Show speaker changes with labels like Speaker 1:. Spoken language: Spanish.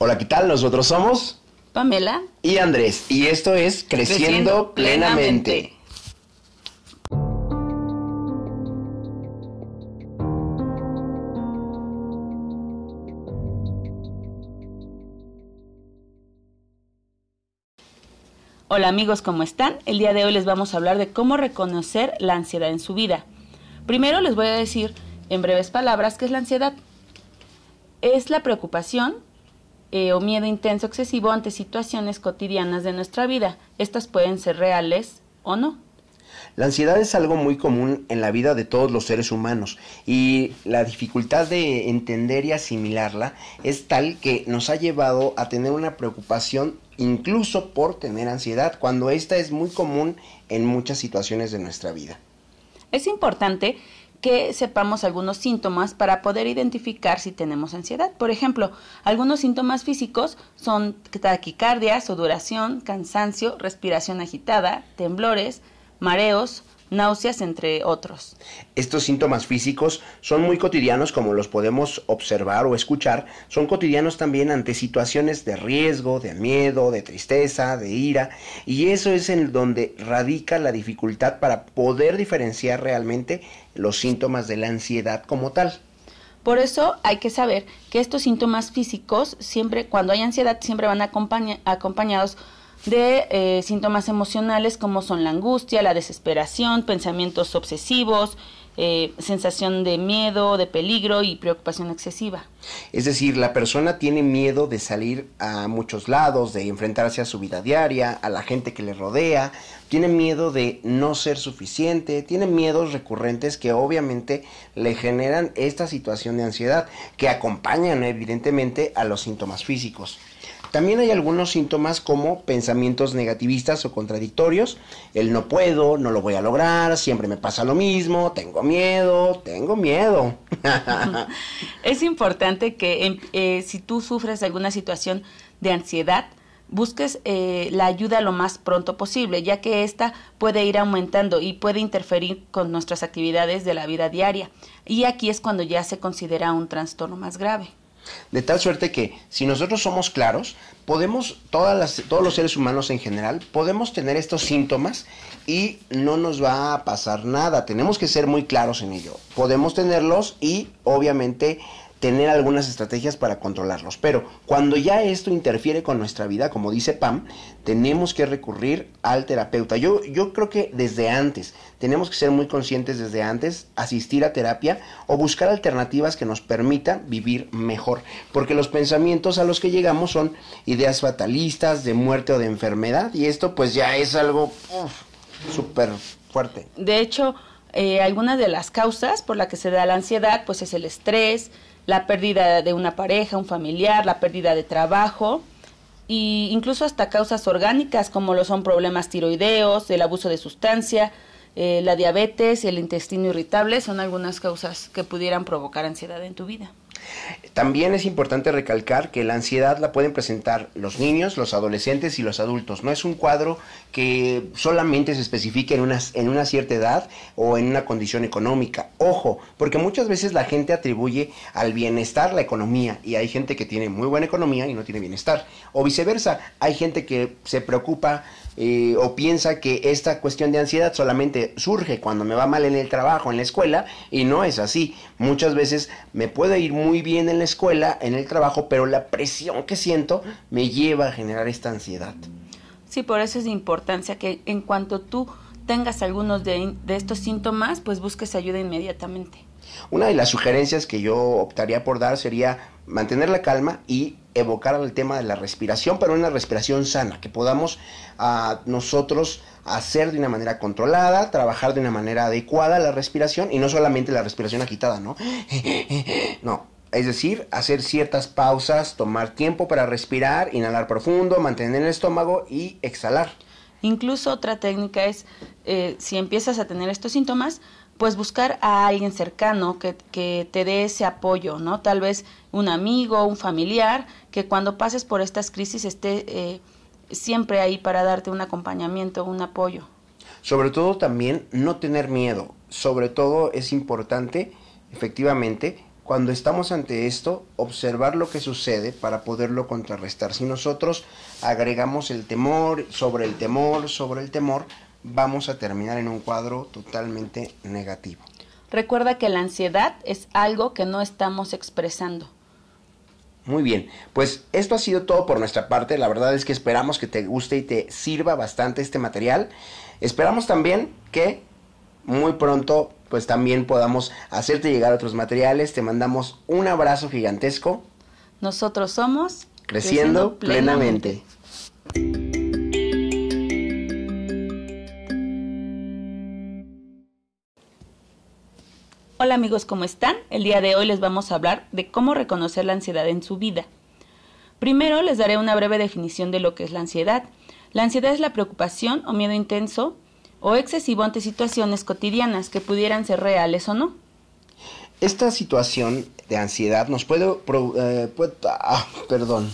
Speaker 1: Hola, ¿qué tal? Nosotros somos
Speaker 2: Pamela
Speaker 1: y Andrés y esto es Creciendo,
Speaker 2: Creciendo
Speaker 1: plenamente.
Speaker 2: Plenamente. Hola amigos, ¿cómo están? El día de hoy les vamos a hablar de cómo reconocer la ansiedad en su vida. Primero les voy a decir en breves palabras qué es la ansiedad. Es la preocupación eh, o miedo intenso excesivo ante situaciones cotidianas de nuestra vida. Estas pueden ser reales o no.
Speaker 1: La ansiedad es algo muy común en la vida de todos los seres humanos y la dificultad de entender y asimilarla es tal que nos ha llevado a tener una preocupación incluso por tener ansiedad, cuando esta es muy común en muchas situaciones de nuestra vida.
Speaker 2: Es importante que sepamos algunos síntomas para poder identificar si tenemos ansiedad. Por ejemplo, algunos síntomas físicos son taquicardia, sudoración, cansancio, respiración agitada, temblores, mareos, náuseas, entre otros.
Speaker 1: Estos síntomas físicos son muy cotidianos como los podemos observar o escuchar, son cotidianos también ante situaciones de riesgo, de miedo, de tristeza, de ira, y eso es en donde radica la dificultad para poder diferenciar realmente los síntomas de la ansiedad como tal.
Speaker 2: Por eso hay que saber que estos síntomas físicos, siempre cuando hay ansiedad, siempre van acompaña- acompañados de eh, síntomas emocionales como son la angustia, la desesperación, pensamientos obsesivos, eh, sensación de miedo, de peligro y preocupación excesiva.
Speaker 1: Es decir, la persona tiene miedo de salir a muchos lados, de enfrentarse a su vida diaria, a la gente que le rodea, tiene miedo de no ser suficiente, tiene miedos recurrentes que obviamente le generan esta situación de ansiedad, que acompañan evidentemente a los síntomas físicos. También hay algunos síntomas como pensamientos negativistas o contradictorios, el no puedo, no lo voy a lograr, siempre me pasa lo mismo, tengo miedo, tengo miedo.
Speaker 2: Es importante que em, eh, si tú sufres alguna situación de ansiedad, busques eh, la ayuda lo más pronto posible, ya que esta puede ir aumentando y puede interferir con nuestras actividades de la vida diaria. Y aquí es cuando ya se considera un trastorno más grave.
Speaker 1: De tal suerte que si nosotros somos claros, podemos, todas las, todos los seres humanos en general, podemos tener estos síntomas y no nos va a pasar nada. Tenemos que ser muy claros en ello. Podemos tenerlos y obviamente tener algunas estrategias para controlarlos. Pero cuando ya esto interfiere con nuestra vida, como dice Pam, tenemos que recurrir al terapeuta. Yo, yo creo que desde antes, tenemos que ser muy conscientes desde antes, asistir a terapia o buscar alternativas que nos permitan vivir mejor. Porque los pensamientos a los que llegamos son ideas fatalistas, de muerte o de enfermedad. Y esto pues ya es algo súper fuerte.
Speaker 2: De hecho, eh, algunas de las causas por las que se da la ansiedad, pues es el estrés, la pérdida de una pareja, un familiar, la pérdida de trabajo e incluso hasta causas orgánicas como lo son problemas tiroideos, el abuso de sustancia, eh, la diabetes, el intestino irritable, son algunas causas que pudieran provocar ansiedad en tu vida.
Speaker 1: También es importante recalcar que la ansiedad la pueden presentar los niños, los adolescentes y los adultos. No es un cuadro que solamente se especifique en una, en una cierta edad o en una condición económica. Ojo, porque muchas veces la gente atribuye al bienestar la economía y hay gente que tiene muy buena economía y no tiene bienestar. O viceversa, hay gente que se preocupa eh, o piensa que esta cuestión de ansiedad solamente surge cuando me va mal en el trabajo, en la escuela, y no es así. Muchas veces me puede ir muy bien en la escuela, en el trabajo, pero la presión que siento me lleva a generar esta ansiedad.
Speaker 2: Sí, por eso es de importancia que en cuanto tú tengas algunos de, de estos síntomas, pues busques ayuda inmediatamente.
Speaker 1: Una de las sugerencias que yo optaría por dar sería mantener la calma y evocar el tema de la respiración, pero una respiración sana, que podamos uh, nosotros hacer de una manera controlada, trabajar de una manera adecuada la respiración y no solamente la respiración agitada, ¿no? no, es decir, hacer ciertas pausas, tomar tiempo para respirar, inhalar profundo, mantener el estómago y exhalar.
Speaker 2: Incluso otra técnica es, eh, si empiezas a tener estos síntomas, pues buscar a alguien cercano que, que, te dé ese apoyo, ¿no? Tal vez un amigo, un familiar, que cuando pases por estas crisis esté eh, siempre ahí para darte un acompañamiento, un apoyo.
Speaker 1: Sobre todo también no tener miedo. Sobre todo es importante, efectivamente, cuando estamos ante esto, observar lo que sucede para poderlo contrarrestar. Si nosotros agregamos el temor sobre el temor sobre el temor, vamos a terminar en un cuadro totalmente negativo.
Speaker 2: Recuerda que la ansiedad es algo que no estamos expresando.
Speaker 1: Muy bien, pues esto ha sido todo por nuestra parte. La verdad es que esperamos que te guste y te sirva bastante este material. Esperamos también que muy pronto pues también podamos hacerte llegar otros materiales. Te mandamos un abrazo gigantesco.
Speaker 2: Nosotros somos
Speaker 1: Creciendo, plenamente.
Speaker 2: Hola amigos, ¿cómo están? El día de hoy les vamos a hablar de cómo reconocer la ansiedad en su vida. Primero les daré una breve definición de lo que es la ansiedad. La ansiedad es la preocupación o miedo intenso o excesivo ante situaciones cotidianas que pudieran ser reales o no.
Speaker 1: Esta situación de ansiedad nos puede... eh, ah, perdón.